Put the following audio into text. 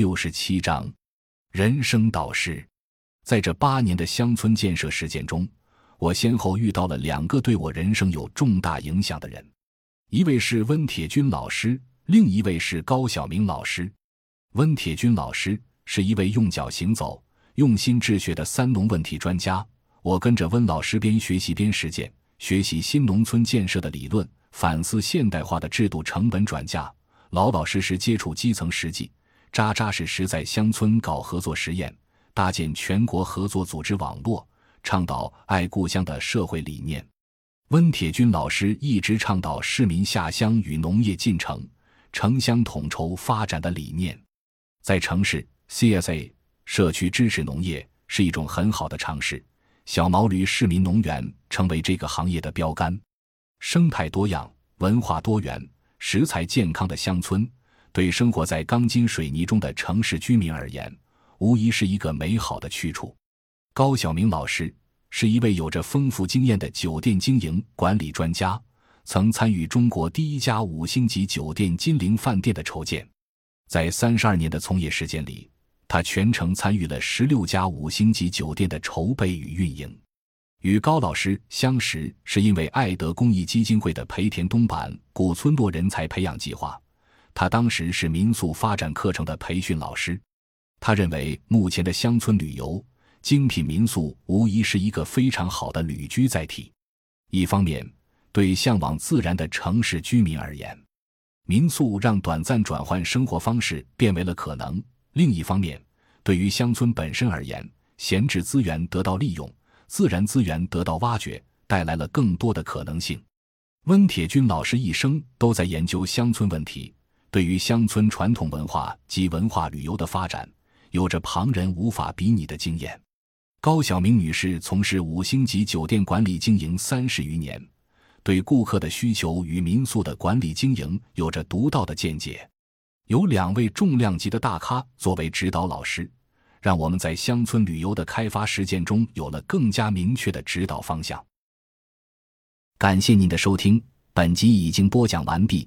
六十七章，人生导师。在这八年的乡村建设实践中，我先后遇到了两个对我人生有重大影响的人，一位是温铁军老师，另一位是高晓明老师。温铁军老师是一位用脚行走、用心治学的三农问题专家。我跟着温老师边学习边实践，学习新农村建设的理论，反思现代化的制度成本转嫁。老老实实接触基层实际，扎扎实实在乡村搞合作实验，搭建全国合作组织网络，倡导爱故乡的社会理念。温铁军老师一直倡导市民下乡与农业进城、城乡统筹发展的理念。在城市，CSA 社区支持农业是一种很好的尝试。小毛驴市民农园成为这个行业的标杆。生态多样、文化多元。食材健康的乡村，对生活在钢筋水泥中的城市居民而言，无疑是一个美好的去处。高晓明老师是一位有着丰富经验的酒店经营管理专家，曾参与中国第一家五星级酒店金陵饭店的筹建。在三十二年的从业时间里，他全程参与了十六家五星级酒店的筹备与运营。与高老师相识，是因为爱德公益基金会的培田东版古村落人才培养计划。他当时是民宿发展课程的培训老师。他认为，目前的乡村旅游精品民宿无疑是一个非常好的旅居载体。一方面，对向往自然的城市居民而言，民宿让短暂转换生活方式变为了可能；另一方面，对于乡村本身而言，闲置资源得到利用。自然资源得到挖掘，带来了更多的可能性。温铁军老师一生都在研究乡村问题，对于乡村传统文化及文化旅游的发展，有着旁人无法比拟的经验。高晓明女士从事五星级酒店管理经营三十余年，对顾客的需求与民宿的管理经营有着独到的见解。有两位重量级的大咖作为指导老师。让我们在乡村旅游的开发实践中有了更加明确的指导方向。感谢您的收听，本集已经播讲完毕。